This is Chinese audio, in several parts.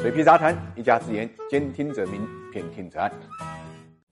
水皮杂谈，一家之言，兼听则明，偏听则暗。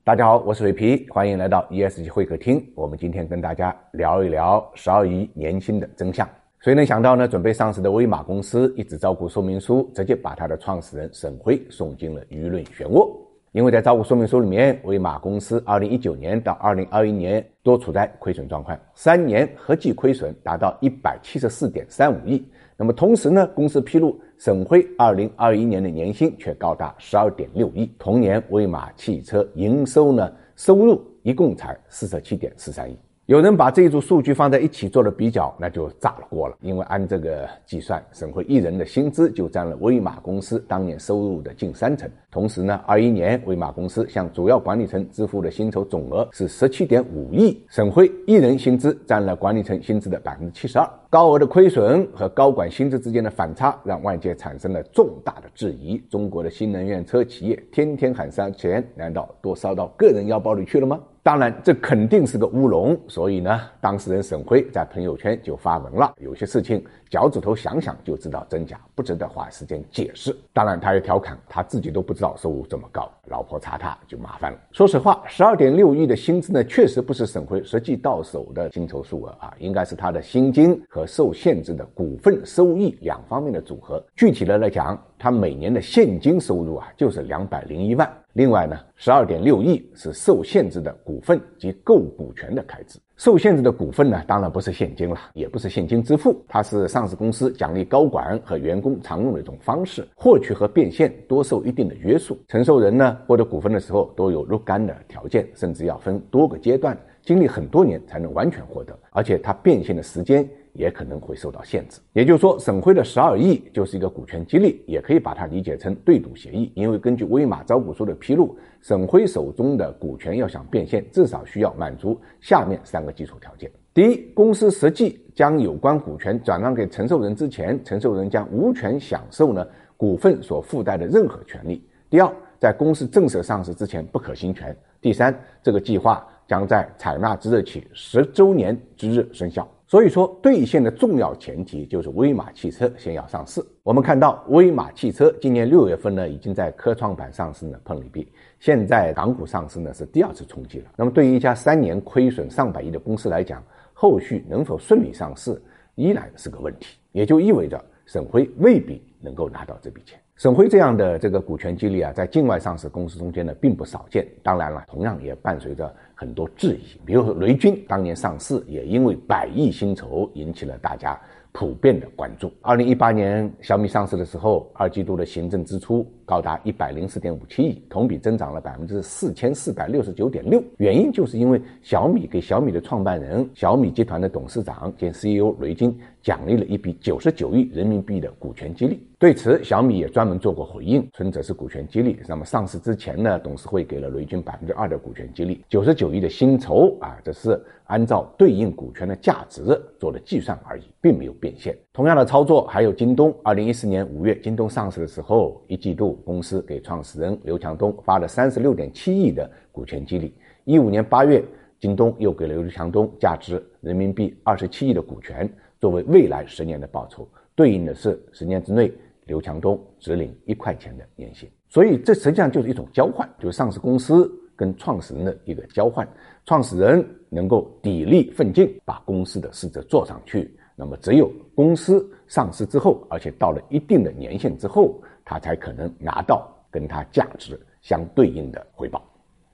大家好，我是水皮，欢迎来到 ESG 会客厅。我们今天跟大家聊一聊十二亿年薪的真相。谁能想到呢？准备上市的威马公司一纸招股说明书，直接把他的创始人沈辉送进了舆论漩涡。因为在招股说明书里面，威马公司二零一九年到二零二一年都处在亏损状况，三年合计亏损达到一百七十四点三五亿。那么同时呢，公司披露沈辉二零二一年的年薪却高达十二点六亿，同年威马汽车营收呢收入一共才四十七点四三亿。有人把这一组数据放在一起做了比较，那就炸了锅了。因为按这个计算，沈辉一人的薪资就占了威马公司当年收入的近三成。同时呢，二一年威马公司向主要管理层支付的薪酬总额是十七点五亿，沈辉一人薪资占了管理层薪资的百分之七十二。高额的亏损和高管薪资之间的反差，让外界产生了重大的质疑。中国的新能源车企业天天喊烧钱，难道都烧到个人腰包里去了吗？当然，这肯定是个乌龙。所以呢，当事人沈辉在朋友圈就发文了，有些事情脚趾头想想就知道真假，不值得花时间解释。当然，他也调侃他自己都不知道收入这么高，老婆查他就麻烦了。说实话，十二点六亿的薪资呢，确实不是沈辉实际到手的薪酬数额啊，应该是他的薪金和受限制的股份收益两方面的组合。具体的来讲，他每年的现金收入啊，就是两百零一万。另外呢，十二点六亿是受限制的股份及购股权的开支。受限制的股份呢，当然不是现金了，也不是现金支付，它是上市公司奖励高管和员工常用的一种方式，获取和变现多受一定的约束。承受人呢，获得股份的时候都有若干的条件，甚至要分多个阶段，经历很多年才能完全获得，而且它变现的时间。也可能会受到限制，也就是说，沈辉的十二亿就是一个股权激励，也可以把它理解成对赌协议。因为根据威马招股书的披露，沈辉手中的股权要想变现，至少需要满足下面三个基础条件：第一，公司实际将有关股权转让给承受人之前，承受人将无权享受呢股份所附带的任何权利；第二，在公司正式上市之前不可行权；第三，这个计划将在采纳之日起十周年之日生效。所以说，兑现的重要前提就是威马汽车先要上市。我们看到，威马汽车今年六月份呢，已经在科创板上市呢碰了一壁，现在港股上市呢是第二次冲击了。那么，对于一家三年亏损上百亿的公司来讲，后续能否顺利上市依然是个问题，也就意味着沈辉未必能够拿到这笔钱。沈辉这样的这个股权激励啊，在境外上市公司中间呢并不少见。当然了，同样也伴随着很多质疑。比如说雷军当年上市，也因为百亿薪酬引起了大家普遍的关注。二零一八年小米上市的时候，二季度的行政支出高达一百零四点五七亿，同比增长了百分之四千四百六十九点六。原因就是因为小米给小米的创办人、小米集团的董事长兼 CEO 雷军奖励了一笔九十九亿人民币的股权激励。对此，小米也专门做过回应，存者是股权激励。那么上市之前呢，董事会给了雷军百分之二的股权激励，九十九亿的薪酬啊，这是按照对应股权的价值做的计算而已，并没有变现。同样的操作还有京东，二零一四年五月，京东上市的时候，一季度公司给创始人刘强东发了三十六点七亿的股权激励。一五年八月，京东又给了刘强东价值人民币二十七亿的股权，作为未来十年的报酬，对应的是十年之内。刘强东只领一块钱的年薪，所以这实际上就是一种交换，就是上市公司跟创始人的一个交换。创始人能够砥砺奋进，把公司的市值做上去，那么只有公司上市之后，而且到了一定的年限之后，他才可能拿到跟他价值相对应的回报。